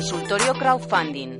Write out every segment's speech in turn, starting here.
Consultorio Crowdfunding.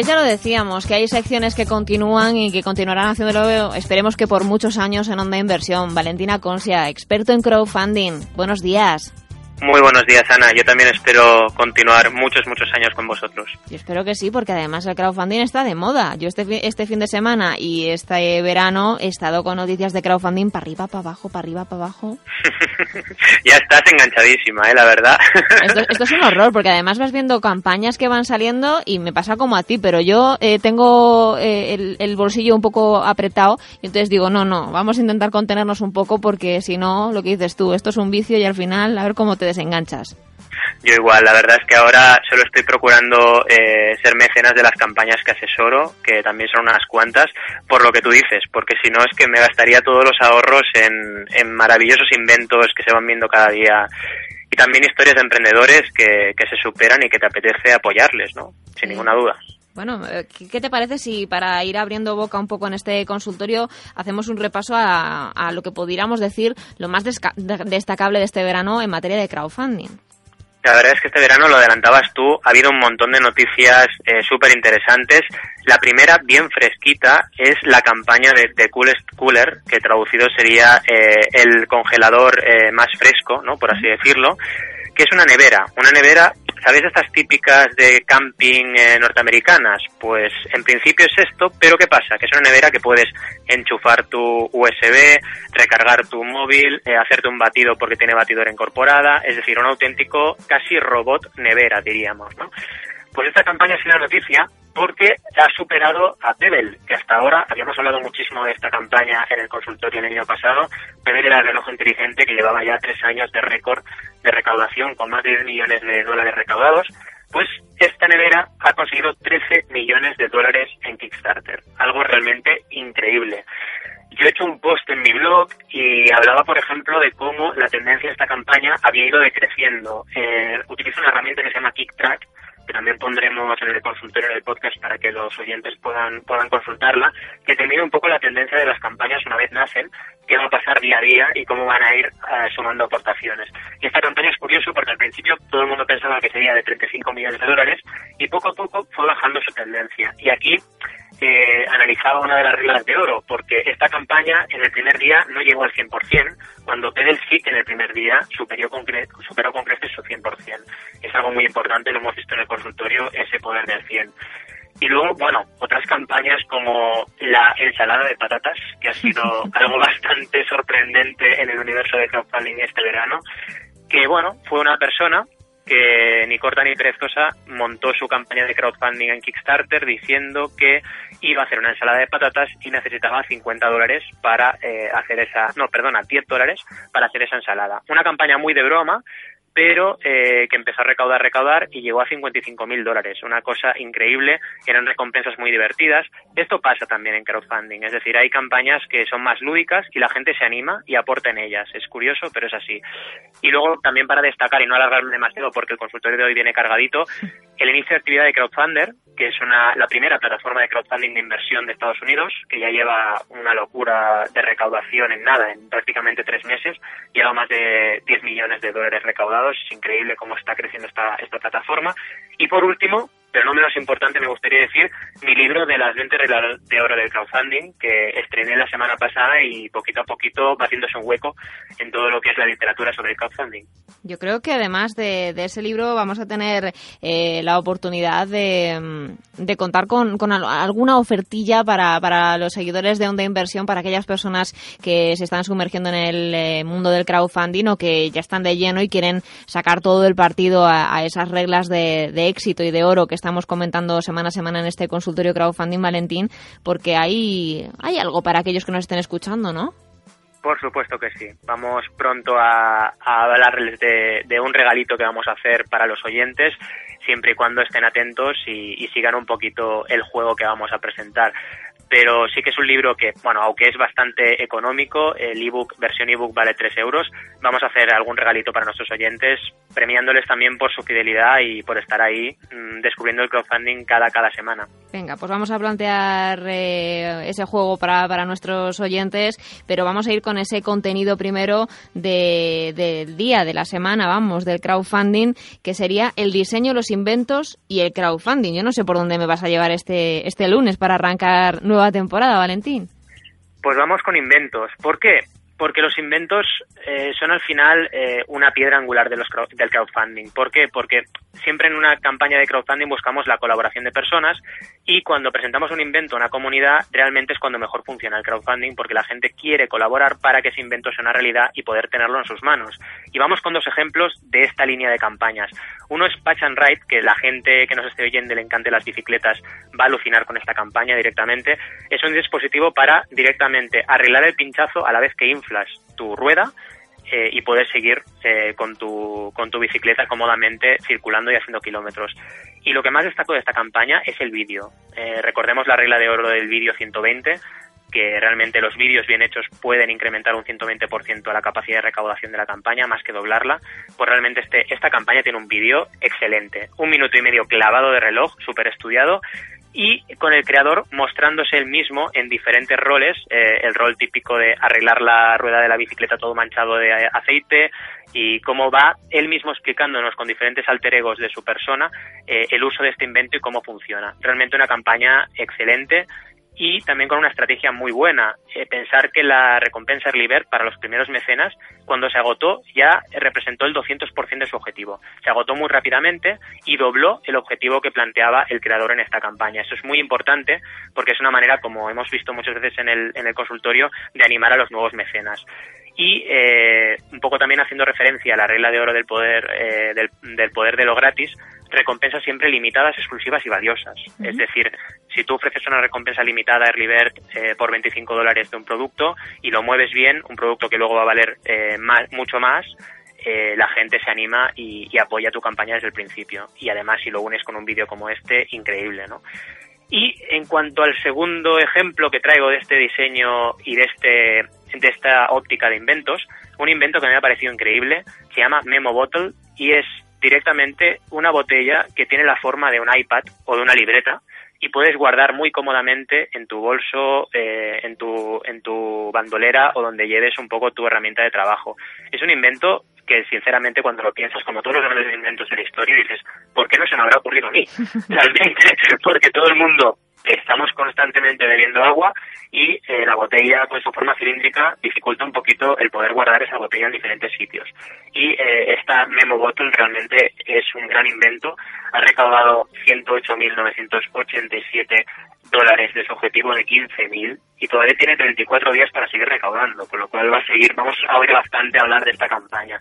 Pues ya lo decíamos, que hay secciones que continúan y que continuarán haciéndolo, esperemos que por muchos años en Onda Inversión. Valentina Concia, experto en crowdfunding. Buenos días. Muy buenos días, Ana. Yo también espero continuar muchos, muchos años con vosotros. Yo espero que sí, porque además el crowdfunding está de moda. Yo este, este fin de semana y este verano he estado con noticias de crowdfunding para arriba, para abajo, para arriba, para abajo. ya estás enganchadísima, ¿eh? La verdad. esto, es un horror, porque además vas viendo campañas que van saliendo y me pasa como a ti, pero yo eh, tengo eh, el, el bolsillo un poco apretado y entonces digo, no, no, vamos a intentar contenernos un poco porque si no, lo que dices tú, esto es un vicio y al final a ver cómo te desenganchas. Yo igual, la verdad es que ahora solo estoy procurando eh, ser mecenas de las campañas que asesoro, que también son unas cuantas, por lo que tú dices, porque si no es que me gastaría todos los ahorros en, en maravillosos inventos que se van viendo cada día y también historias de emprendedores que, que se superan y que te apetece apoyarles, ¿no? Sin ninguna duda. Bueno, eh, ¿qué te parece si para ir abriendo boca un poco en este consultorio hacemos un repaso a, a lo que pudiéramos decir lo más destacable de este verano en materia de crowdfunding? La verdad es que este verano, lo adelantabas tú, ha habido un montón de noticias eh, súper interesantes. La primera, bien fresquita, es la campaña de, de Coolest Cooler, que traducido sería eh, el congelador eh, más fresco, ¿no? por así decirlo, que es una nevera. Una nevera ¿Sabéis estas típicas de camping eh, norteamericanas? Pues en principio es esto, pero ¿qué pasa? Que es una nevera que puedes enchufar tu USB, recargar tu móvil, eh, hacerte un batido porque tiene batidora incorporada, es decir, un auténtico casi robot nevera, diríamos, ¿no? Pues esta campaña ha sido noticia porque ha superado a Pebble, que hasta ahora habíamos hablado muchísimo de esta campaña en el consultorio el año pasado. Pebble era el reloj inteligente que llevaba ya tres años de récord de recaudación con más de 10 millones de dólares recaudados. Pues esta nevera ha conseguido 13 millones de dólares en Kickstarter, algo realmente increíble. Yo he hecho un post en mi blog y hablaba, por ejemplo, de cómo la tendencia de esta campaña había ido decreciendo. Eh, utilizo una herramienta que se llama KickTrack, también pondremos en el consultorio del podcast para que los oyentes puedan, puedan consultarla, que te un poco la tendencia de las campañas una vez nacen, qué va a pasar día a día y cómo van a ir eh, sumando aportaciones. Y esta campaña es curioso porque al principio todo el mundo pensaba que sería de 35 millones de dólares y poco a poco fue bajando su tendencia. Y aquí eh, analizaba una de las reglas de oro, porque esta campaña en el primer día no llegó al 100%, cuando Pedel sí que en el primer día superó con, superó con creces su 100%. Es algo muy importante, lo hemos visto en el consultorio, ese poder del 100. Y luego, bueno, otras campañas como la ensalada de patatas, que ha sido algo bastante sorprendente en el universo de crowdfunding este verano, que bueno, fue una persona que ni corta ni perezosa montó su campaña de crowdfunding en Kickstarter diciendo que iba a hacer una ensalada de patatas y necesitaba 50 dólares para eh, hacer esa, no, perdona, 10 dólares para hacer esa ensalada. Una campaña muy de broma, pero eh, que empezó a recaudar, recaudar y llegó a 55 mil dólares. Una cosa increíble, eran recompensas muy divertidas. Esto pasa también en crowdfunding, es decir, hay campañas que son más lúdicas y la gente se anima y aporta en ellas. Es curioso, pero es así. Y luego también para destacar y no alargarme demasiado porque el consultorio de hoy viene cargadito, el inicio de actividad de Crowdfunder, que es una, la primera plataforma de crowdfunding de inversión de Estados Unidos, que ya lleva una locura de recaudación en nada, en prácticamente tres meses, lleva más de 10 millones de dólares recaudados, es increíble cómo está creciendo esta, esta plataforma. Y por último, pero no menos importante, me gustaría decir mi libro de las 20 reglas de oro del crowdfunding, que estrené la semana pasada y poquito a poquito va haciéndose un hueco en todo lo que es la literatura sobre el crowdfunding. Yo creo que además de, ese libro vamos a tener eh, la oportunidad de, de contar con, con, alguna ofertilla para, para los seguidores de Onda Inversión, para aquellas personas que se están sumergiendo en el eh, mundo del crowdfunding o que ya están de lleno y quieren sacar todo el partido a, a esas reglas de, de éxito y de oro que estamos comentando semana a semana en este consultorio crowdfunding, Valentín, porque hay, hay algo para aquellos que nos estén escuchando, ¿no? Por supuesto que sí. Vamos pronto a, hablarles de, de, un regalito que vamos a hacer para los oyentes, siempre y cuando estén atentos y, y sigan un poquito el juego que vamos a presentar. Pero sí que es un libro que, bueno, aunque es bastante económico, el ebook, versión ebook vale 3 euros, vamos a hacer algún regalito para nuestros oyentes, premiándoles también por su fidelidad y por estar ahí mm, descubriendo el crowdfunding cada, cada semana. Venga, pues vamos a plantear eh, ese juego para, para nuestros oyentes, pero vamos a ir con ese contenido primero de, del día, de la semana, vamos, del crowdfunding, que sería el diseño, los inventos y el crowdfunding. Yo no sé por dónde me vas a llevar este, este lunes para arrancar nueva temporada, Valentín. Pues vamos con inventos. ¿Por qué? Porque los inventos eh, son al final eh, una piedra angular de los del crowdfunding. ¿Por qué? Porque siempre en una campaña de crowdfunding buscamos la colaboración de personas y cuando presentamos un invento a una comunidad realmente es cuando mejor funciona el crowdfunding porque la gente quiere colaborar para que ese invento sea una realidad y poder tenerlo en sus manos. Y vamos con dos ejemplos de esta línea de campañas. Uno es Patch and Ride, que la gente que nos esté oyendo le encante las bicicletas va a alucinar con esta campaña directamente. Es un dispositivo para directamente arreglar el pinchazo a la vez que tu rueda eh, y poder seguir eh, con, tu, con tu bicicleta cómodamente circulando y haciendo kilómetros. Y lo que más destaco de esta campaña es el vídeo. Eh, recordemos la regla de oro del vídeo 120, que realmente los vídeos bien hechos pueden incrementar un 120% la capacidad de recaudación de la campaña, más que doblarla. Pues realmente este, esta campaña tiene un vídeo excelente. Un minuto y medio clavado de reloj, súper estudiado, y con el creador mostrándose él mismo en diferentes roles, eh, el rol típico de arreglar la rueda de la bicicleta todo manchado de aceite y cómo va él mismo explicándonos con diferentes alter egos de su persona eh, el uso de este invento y cómo funciona. Realmente una campaña excelente y también con una estrategia muy buena. Eh, pensar que la recompensa Early para los primeros mecenas, cuando se agotó, ya representó el 200% de su objetivo. Se agotó muy rápidamente y dobló el objetivo que planteaba el creador en esta campaña. Eso es muy importante porque es una manera, como hemos visto muchas veces en el, en el consultorio, de animar a los nuevos mecenas y eh, un poco también haciendo referencia a la regla de oro del poder eh, del, del, poder de lo gratis recompensas siempre limitadas, exclusivas y valiosas. Es decir, si tú ofreces una recompensa limitada a Early Bird eh, por 25 dólares de un producto y lo mueves bien, un producto que luego va a valer eh, más, mucho más, eh, la gente se anima y, y, apoya tu campaña desde el principio. Y además, si lo unes con un vídeo como este, increíble, ¿no? Y en cuanto al segundo ejemplo que traigo de este diseño y de, este, de esta óptica de inventos, un invento que me ha parecido increíble, se llama Memo Bottle y es directamente una botella que tiene la forma de un iPad o de una libreta y puedes guardar muy cómodamente en tu bolso, eh, en, tu, en tu bandolera o donde lleves un poco tu herramienta de trabajo. Es un invento que sinceramente cuando lo piensas, como todos los grandes inventos de la historia, dices, ¿por qué no se me habrá ocurrido a mí? Realmente, porque todo el mundo estamos constantemente bebiendo agua y eh, la botella con su forma cilíndrica dificulta un poquito el poder guardar esa botella en diferentes sitios. Y eh, esta Memo Bottle realmente es un gran invento, ha recaudado 108.987 dólares de su objetivo de 15.000 y todavía tiene 34 días para seguir recaudando, con lo cual va a seguir, vamos a oír bastante hablar de esta campaña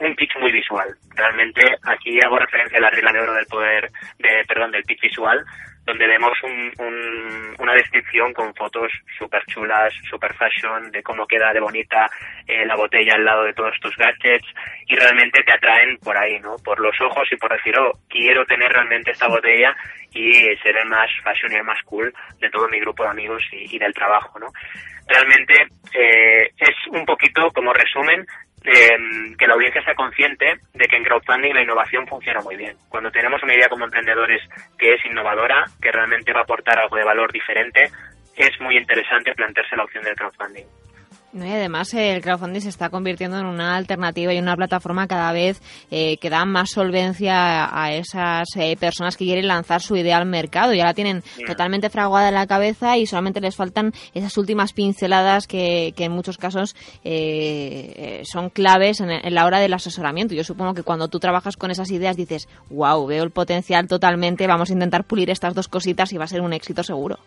un pitch muy visual. Realmente aquí hago referencia a la regla de oro del poder, de, perdón, del pitch visual, donde vemos un, un, una descripción con fotos súper chulas, super fashion, de cómo queda de bonita eh, la botella al lado de todos tus gadgets y realmente te atraen por ahí, ¿no? Por los ojos y por decir, oh, quiero tener realmente esta botella y ser el más fashion y el más cool de todo mi grupo de amigos y, y del trabajo, ¿no? Realmente eh, es un poquito como resumen eh, que la audiencia sea consciente de que en crowdfunding la innovación funciona muy bien. Cuando tenemos una idea como emprendedores que es innovadora, que realmente va a aportar algo de valor diferente, es muy interesante plantearse la opción del crowdfunding. Y además el crowdfunding se está convirtiendo en una alternativa y una plataforma cada vez eh, que da más solvencia a esas eh, personas que quieren lanzar su idea al mercado. Ya la tienen totalmente fraguada en la cabeza y solamente les faltan esas últimas pinceladas que, que en muchos casos eh, son claves en, en, la hora del asesoramiento. Yo supongo que cuando tú trabajas con esas ideas dices, wow, veo el potencial totalmente, vamos a intentar pulir estas dos cositas y va a ser un éxito seguro.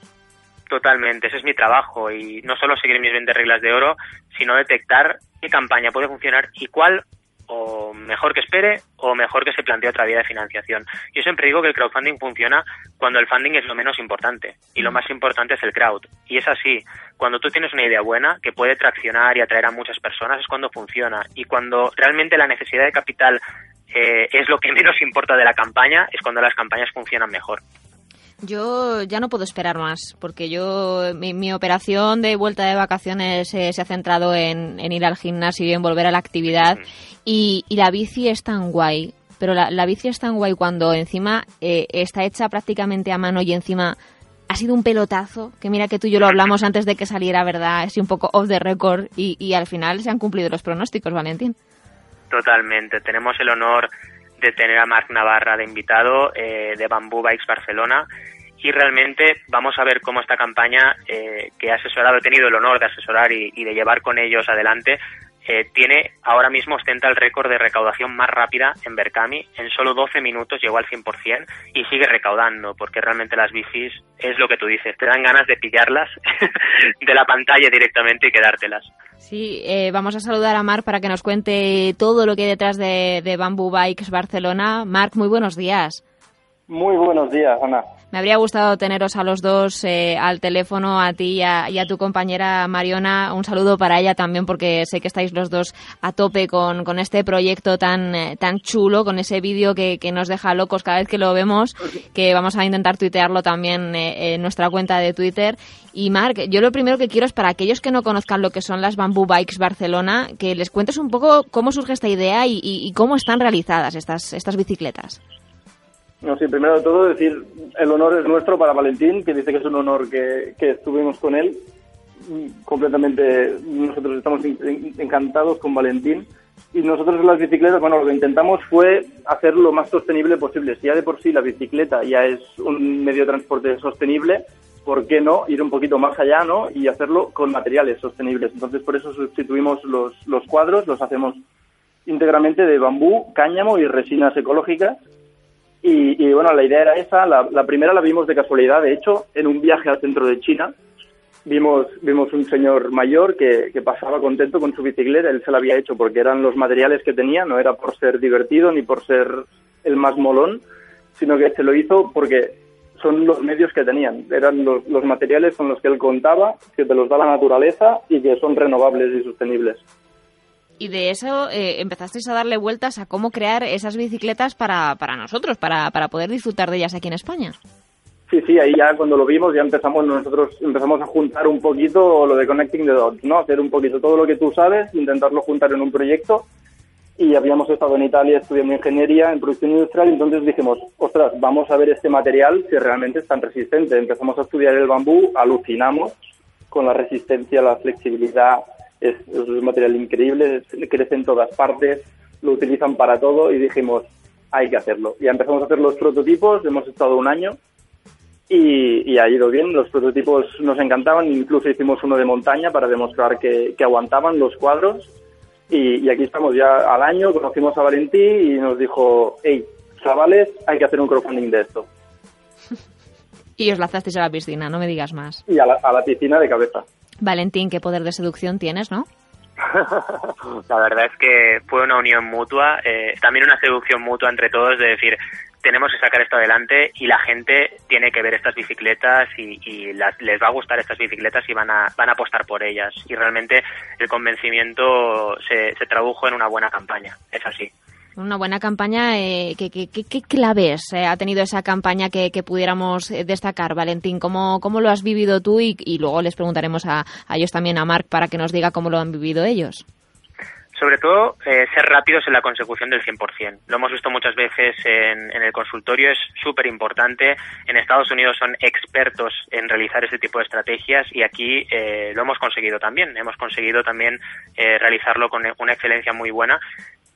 Totalmente, ese es mi trabajo y no solo seguir mis 20 reglas de oro, sino detectar qué campaña puede funcionar y cuál o mejor que espere o mejor que se plantee otra vía de financiación. Yo siempre digo que el crowdfunding funciona cuando el funding es lo menos importante y lo más importante es el crowd. Y es así, cuando tú tienes una idea buena que puede traccionar y atraer a muchas personas es cuando funciona y cuando realmente la necesidad de capital eh, es lo que menos importa de la campaña es cuando las campañas funcionan mejor. Yo ya no puedo esperar más, porque yo mi, operación de vuelta de vacaciones eh, se ha centrado en, ir al gimnasio y en volver a la actividad. Y, la bici es tan guay, pero la, bici es tan guay cuando encima eh, está hecha prácticamente a mano y encima ha sido un pelotazo, que mira que tú y yo lo hablamos antes de que saliera, ¿verdad? Es un poco off the record y, y al final se han cumplido los pronósticos, Valentín. Totalmente, tenemos el honor de tener a Marc Navarra de invitado eh, de Bamboo Bikes Barcelona. Y realmente vamos a ver cómo esta campaña eh, que ha asesorado, he tenido el honor de asesorar y, de llevar con ellos adelante, eh, tiene ahora mismo ostenta el récord de recaudación más rápida en Berkami. En solo 12 minutos llegó al 100% y sigue recaudando, porque realmente las bicis es lo que tú dices, te dan ganas de pillarlas de la pantalla directamente y quedártelas. Sí, eh, vamos a saludar a Marc para que nos cuente todo lo que hay detrás de, de Bamboo Bikes Barcelona. Marc, muy buenos días. Muy buenos días, Ana. Me habría gustado teneros a los dos eh, al teléfono, a ti y a, tu compañera Mariona. Un saludo para ella también, porque sé que estáis los dos a tope con, con este proyecto tan, eh, tan chulo, con ese vídeo que, que, nos deja locos cada vez que lo vemos, que vamos a intentar tuitearlo también eh, en nuestra cuenta de Twitter. Y Marc, yo lo primero que quiero es para aquellos que no conozcan lo que son las Bamboo Bikes Barcelona, que les cuentes un poco cómo surge esta idea y, y cómo están realizadas estas, estas bicicletas. No, sí, primero de todo decir, el honor es nuestro para Valentín, que dice que es un honor que, que estuvimos con él. Completamente, nosotros estamos encantados con Valentín. Y nosotros en las bicicletas, bueno, lo que intentamos fue hacer lo más sostenible posible. Si ya de por sí la bicicleta ya es un medio de transporte sostenible, ¿por qué no ir un poquito más allá, no? Y hacerlo con materiales sostenibles. Entonces, por eso sustituimos los, los cuadros, los hacemos íntegramente de bambú, cáñamo y resinas ecológicas y, bueno, la idea era esa. La, primera la vimos de casualidad, de hecho, en un viaje al centro de China. Vimos, vimos un señor mayor que, pasaba contento con su bicicleta. Él se la había hecho porque eran los materiales que tenía, no era por ser divertido ni por ser el más molón, sino que se lo hizo porque son los medios que tenían. Eran los materiales con los que él contaba, que te los da la naturaleza y que son renovables y sostenibles y de eso eh, empezasteis a darle vueltas a cómo crear esas bicicletas para, para nosotros, para, para poder disfrutar de ellas aquí en España. Sí, sí, ahí ya cuando lo vimos ya empezamos nosotros empezamos a juntar un poquito lo de Connecting the Dots, ¿no? Hacer un poquito todo lo que tú sabes, intentarlo juntar en un proyecto y habíamos estado en Italia estudiando ingeniería en producción industrial y entonces dijimos, ostras, vamos a ver este material si realmente es tan resistente. Empezamos a estudiar el bambú, alucinamos con la resistencia, la flexibilidad, es, un material increíble, crece en todas partes, lo utilizan para todo y dijimos, hay que hacerlo. Y empezamos a hacer los prototipos, hemos estado un año y, ha ido bien, los prototipos nos encantaban, incluso hicimos uno de montaña para demostrar que, aguantaban los cuadros y, aquí estamos ya al año, conocimos a Valentí y nos dijo, hey, chavales, hay que hacer un crowdfunding de esto. y os lanzasteis a la piscina, no me digas más. Y a la piscina de cabeza. Valentín, qué poder de seducción tienes, ¿no? la verdad es que fue una unión mutua, eh, también una seducción mutua entre todos de decir, tenemos que sacar esto adelante y la gente tiene que ver estas bicicletas y, les va a gustar estas bicicletas y van a, van a apostar por ellas. Y realmente el convencimiento se, se tradujo en una buena campaña, es así. Una buena campaña. Eh, ¿qué, qué, claves eh, ha tenido esa campaña que, pudiéramos eh, destacar, Valentín? ¿Cómo, ¿Cómo, lo has vivido tú? Y, luego les preguntaremos a, ellos también, a Marc, para que nos diga cómo lo han vivido ellos. Sobre todo, ser rápidos en la consecución del 100%. Lo hemos visto muchas veces en, en el consultorio, es súper importante. En Estados Unidos son expertos en realizar este tipo de estrategias y aquí lo hemos conseguido también. Hemos conseguido también realizarlo con una excelencia muy buena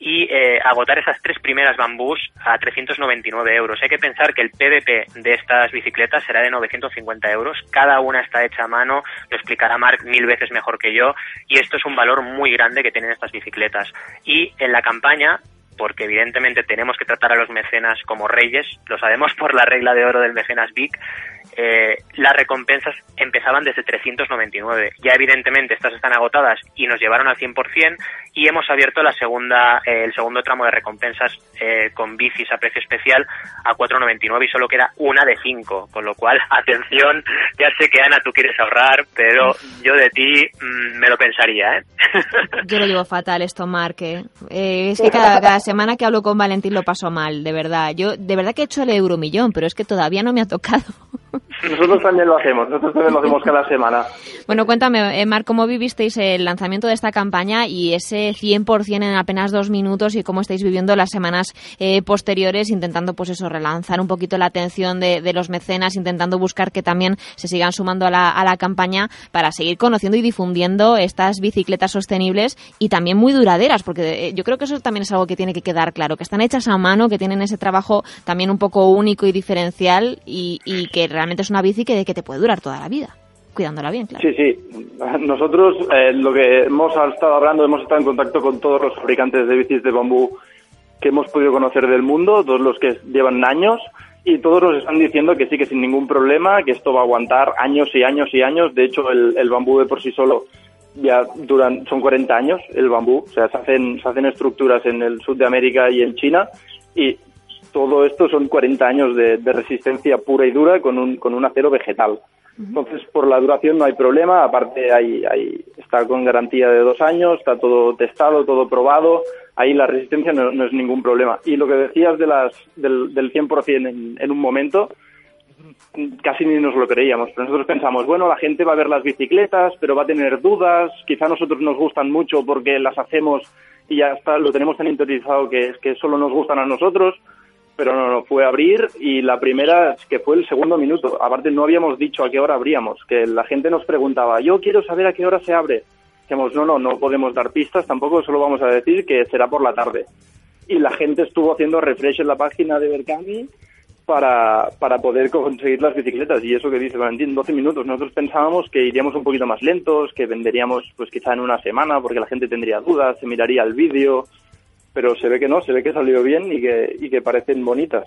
y eh, agotar esas tres primeras bambús a 399 euros. Hay que pensar que el PVP de estas bicicletas será de 950 euros. Cada una está hecha a mano, lo explicará Mark mil veces mejor que yo, y esto es un valor muy grande que tienen estas bicicletas. Y en la campaña porque evidentemente tenemos que tratar a los mecenas como reyes, lo sabemos por la regla de oro del mecenas Big, eh, las recompensas empezaban desde 399. Ya evidentemente estas están agotadas y nos llevaron al 100% y hemos abierto la segunda, eh, el segundo tramo de recompensas eh, con bicis a precio especial a 499 y solo queda una de 5. Con lo cual, atención, ya sé que Ana tú quieres ahorrar, pero yo de ti mm, me lo pensaría. ¿eh? Yo lo llevo fatal esto, Mark. es que cada, cada, semana que hablo con Valentín lo paso mal, de verdad. Yo de verdad que he hecho el euromillón, pero es que todavía no me ha tocado. Nosotros también lo hacemos, nosotros también lo hacemos cada semana. Bueno, cuéntame, eh, Mar, ¿cómo vivisteis el lanzamiento de esta campaña y ese 100% en apenas dos minutos y cómo estáis viviendo las semanas eh, posteriores intentando, pues eso, relanzar un poquito la atención de, los mecenas, intentando buscar que también se sigan sumando a la, a la campaña para seguir conociendo y difundiendo estas bicicletas sostenibles y también muy duraderas, porque eh, yo creo que eso también es algo que tiene que quedar claro, que están hechas a mano, que tienen ese trabajo también un poco único y diferencial y, y que realmente es una bici que, que te puede durar toda la vida cuidándola bien, claro. Sí, sí. Nosotros eh, lo que hemos estado hablando, hemos estado en contacto con todos los fabricantes de bicis de bambú que hemos podido conocer del mundo, todos los que llevan años, y todos nos están diciendo que sí, que sin ningún problema, que esto va a aguantar años y años y años. De hecho, el, bambú de por sí solo ya duran, son 40 años el bambú, o sea, se hacen, se hacen estructuras en el sur de América y en China, y todo esto son 40 años de, resistencia pura y dura con un, con un acero vegetal. Entonces, por la duración no hay problema, aparte hay, hay, está con garantía de dos años, está todo testado, todo probado, ahí la resistencia no, es ningún problema. Y lo que decías de las, del, del 100% en, en un momento, casi ni nos lo creíamos. Pero nosotros pensamos, bueno, la gente va a ver las bicicletas, pero va a tener dudas, quizá a nosotros nos gustan mucho porque las hacemos y ya está, lo tenemos tan interiorizado que, que solo nos gustan a nosotros pero no, no, fue abrir y la primera, que fue el segundo minuto. Aparte, no habíamos dicho a qué hora abríamos, que la gente nos preguntaba, yo quiero saber a qué hora se abre. Dijimos, no, no, no podemos dar pistas, tampoco solo vamos a decir que será por la tarde. Y la gente estuvo haciendo refresh en la página de Berkami para, para poder conseguir las bicicletas. Y eso que dice Valentín, 12 minutos. Nosotros pensábamos que iríamos un poquito más lentos, que venderíamos pues quizá en una semana porque la gente tendría dudas, se miraría el vídeo pero se ve que no, se ve que salió bien y que, y que parecen bonitas.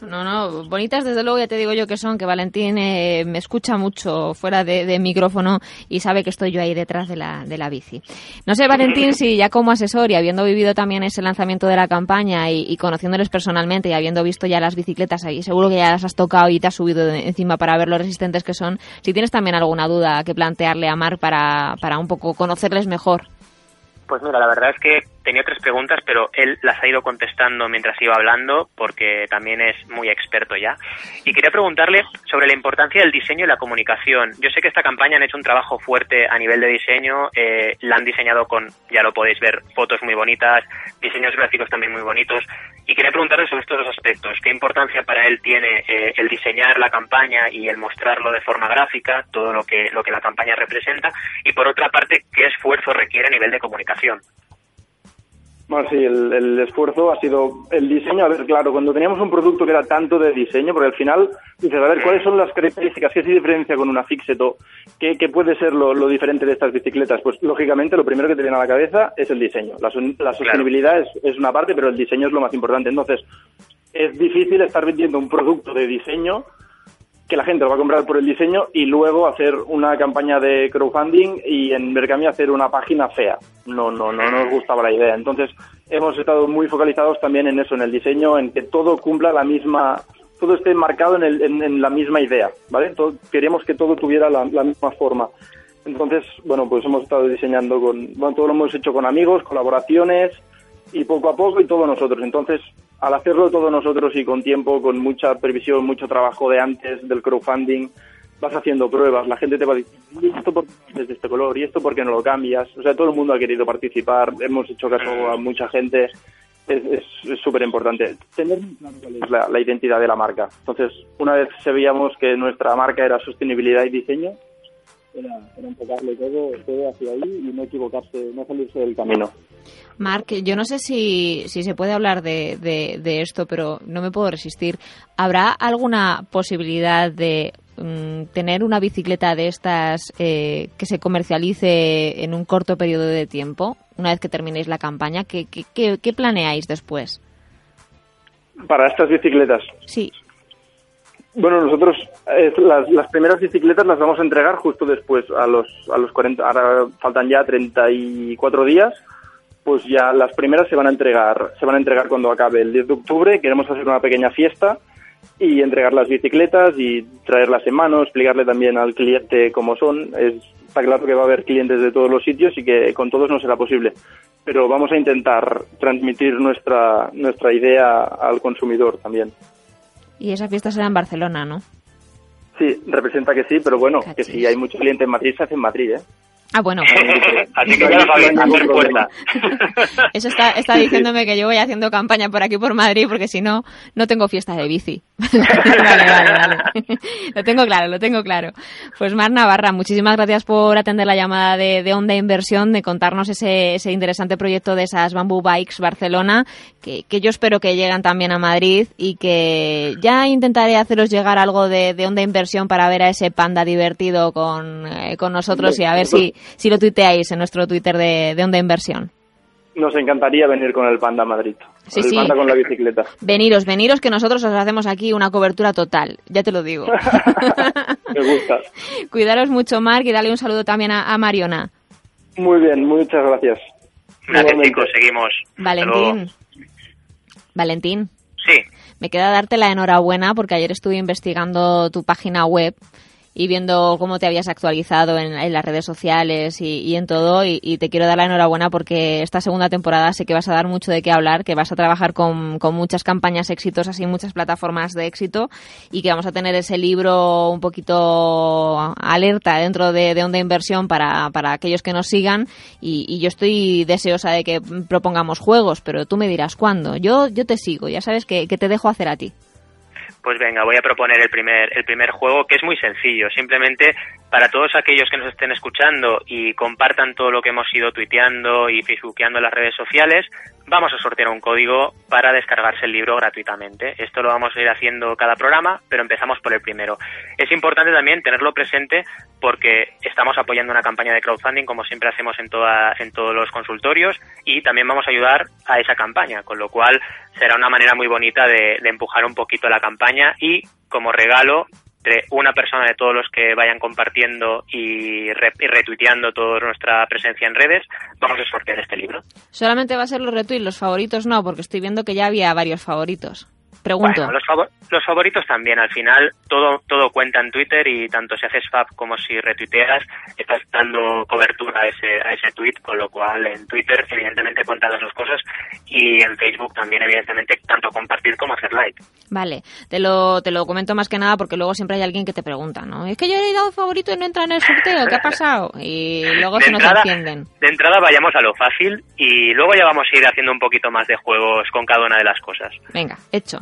No, no, bonitas desde luego ya te digo yo que son, que Valentín eh, me escucha mucho fuera de, micrófono y sabe que estoy yo ahí detrás de la, de la bici. No sé, Valentín, si ya como asesor y habiendo vivido también ese lanzamiento de la campaña y, conociéndoles personalmente y habiendo visto ya las bicicletas ahí, seguro que ya las has tocado y te has subido encima para ver lo resistentes que son, si tienes también alguna duda que plantearle a Mar para, para un poco conocerles mejor. Pues mira, la verdad es que tenía tres preguntas, pero él las ha ido contestando mientras iba hablando, porque también es muy experto ya. Y quería preguntarle sobre la importancia del diseño y la comunicación. Yo sé que esta campaña han hecho un trabajo fuerte a nivel de diseño, eh, la han diseñado con, ya lo podéis ver, fotos muy bonitas, diseños gráficos también muy bonitos. Y quería preguntarle sobre estos dos aspectos. ¿Qué importancia para él tiene eh, el diseñar la campaña y el mostrarlo de forma gráfica, todo lo que, lo que la campaña representa? Y por otra parte, ¿qué esfuerzo requiere a nivel de comunicación? Bueno, sí, el, esfuerzo ha sido el diseño. A ver, claro, cuando teníamos un producto que era tanto de diseño, porque al final dices, a ver, ¿cuáles son las características? ¿Qué se diferencia con una Fixeto? ¿Qué, qué puede ser lo, diferente de estas bicicletas? Pues lógicamente lo primero que te viene a la cabeza es el diseño. La, sostenibilidad es, es una parte, pero el diseño es lo más importante. Entonces, es difícil estar vendiendo un producto de diseño que la gente lo va a comprar por el diseño y luego hacer una campaña de crowdfunding y en Berkami hacer una página fea. No, no, no nos gustaba la idea. Entonces, hemos estado muy focalizados también en eso, en el diseño, en que todo cumpla la misma, todo esté marcado en, el, en, la misma idea, ¿vale? queríamos que todo tuviera la, la, misma forma. Entonces, bueno, pues hemos estado diseñando con, bueno, todo lo hemos hecho con amigos, colaboraciones y poco a poco y todo nosotros. Entonces, al hacerlo todo nosotros y con tiempo, con mucha previsión, mucho trabajo de antes del crowdfunding, vas haciendo pruebas, la gente te va diciendo, ¿y esto por qué es de este color? ¿Y esto por qué no lo cambias? O sea, todo el mundo ha querido participar, hemos hecho caso a mucha gente, es súper importante. Tener la, la, identidad de la marca. Entonces, una vez sabíamos que nuestra marca era sostenibilidad y diseño, era, enfocarle todo, todo hacia ahí y no equivocarse, no salirse del camino. Marc, yo no sé si, si se puede hablar de, de, esto, pero no me puedo resistir. ¿Habrá alguna posibilidad de mm, tener una bicicleta de estas eh, que se comercialice en un corto periodo de tiempo, una vez que terminéis la campaña? ¿Qué, qué, qué planeáis después? Para estas bicicletas. Sí. Bueno, nosotros las, las, primeras bicicletas las vamos a entregar justo después, a los, a los 40, ahora faltan ya 34 días, pues ya las primeras se van a entregar, se van a entregar cuando acabe el 10 de octubre, queremos hacer una pequeña fiesta y entregar las bicicletas y traerlas en mano, explicarle también al cliente cómo son. Es, está claro que va a haber clientes de todos los sitios y que con todos no será posible, pero vamos a intentar transmitir nuestra, nuestra idea al consumidor también. Y esa fiesta será en Barcelona, ¿no? Sí, representa que sí, pero bueno, que si hay mucho cliente en Madrid, se hace en Madrid, ¿eh? Ah, bueno. Así que ya puerta. Eso está, está diciéndome que yo voy haciendo campaña por aquí por Madrid porque si no, no tengo fiesta de bici. vale, vale, vale. Lo tengo claro, lo tengo claro. Pues Mar Navarra, muchísimas gracias por atender la llamada de, de Onda Inversión, de contarnos ese, ese interesante proyecto de esas Bamboo Bikes Barcelona, que, que yo espero que lleguen también a Madrid y que ya intentaré haceros llegar algo de, de Onda Inversión para ver a ese panda divertido con, eh, con nosotros y a ver si, si lo tuiteáis en nuestro Twitter de, de Onda Inversión. Nos encantaría venir con el Panda a Madrid. Sí, el sí. Panda con la bicicleta. Veniros, veniros, que nosotros os hacemos aquí una cobertura total, ya te lo digo. Me gusta. Cuidaros mucho, Marc, y dale un saludo también a, a Mariona. Muy bien, muchas gracias. Gracias, chicos, seguimos. Valentín. luego. Valentín, Sí, me queda darte la enhorabuena porque ayer estuve investigando tu página web y viendo cómo te habías actualizado en, en las redes sociales y, y en todo y, te quiero dar la enhorabuena porque esta segunda temporada sé que vas a dar mucho de qué hablar, que vas a trabajar con, con muchas campañas exitosas y muchas plataformas de éxito y que vamos a tener ese libro un poquito alerta dentro de, de Onda Inversión para, para aquellos que nos sigan y, y yo estoy deseosa de que propongamos juegos, pero tú me dirás cuándo. Yo, yo te sigo, ya sabes que, que te dejo hacer a ti. Pues venga, voy a proponer el primer, el primer juego que es muy sencillo. Simplemente para todos aquellos que nos estén escuchando y compartan todo lo que hemos ido tuiteando y facebookeando en las redes sociales, vamos a sortear un código para descargarse el libro gratuitamente. Esto lo vamos a ir haciendo cada programa, pero empezamos por el primero. Es importante también tenerlo presente porque estamos apoyando una campaña de crowdfunding como siempre hacemos en, en todos los consultorios y también vamos a ayudar a esa campaña, con lo cual será una manera muy bonita de empujar un poquito la campaña y como regalo de una persona de todos los que vayan compartiendo y, re- y retuiteando toda nuestra presencia en redes, vamos a sortear este libro. Solamente va a ser los retweets, los favoritos no, porque estoy viendo que ya había varios favoritos. Pregunto. Bueno, los, favor- los favoritos también, al final todo todo cuenta en Twitter y tanto si haces fab como si retuiteas, estás dando cobertura a ese, a ese tweet, con lo cual en Twitter evidentemente cuentan las dos cosas y en Facebook también evidentemente tanto compartir como hacer like. Vale, te lo, te lo comento más que nada porque luego siempre hay alguien que te pregunta, ¿no? Es que yo he dado favorito y no entra en el sorteo, ¿qué ha pasado? Y luego De se nos entrada- encienden. De entrada vayamos a lo fácil y luego ya vamos a ir haciendo un poquito más de juegos con cada una de las cosas. Venga, hecho.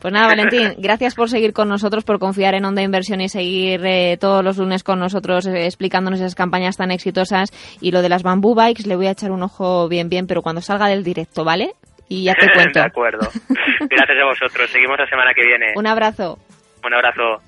Pues nada, Valentín, gracias por seguir con nosotros, por confiar en Onda Inversión y seguir eh, todos los lunes con nosotros eh, explicándonos esas campañas tan exitosas. Y lo de las Bamboo Bikes le voy a echar un ojo bien, bien, pero cuando salga del directo, ¿vale? Y ya te cuento. de acuerdo. Gracias a vosotros. Seguimos la semana que viene. Un abrazo. Un abrazo.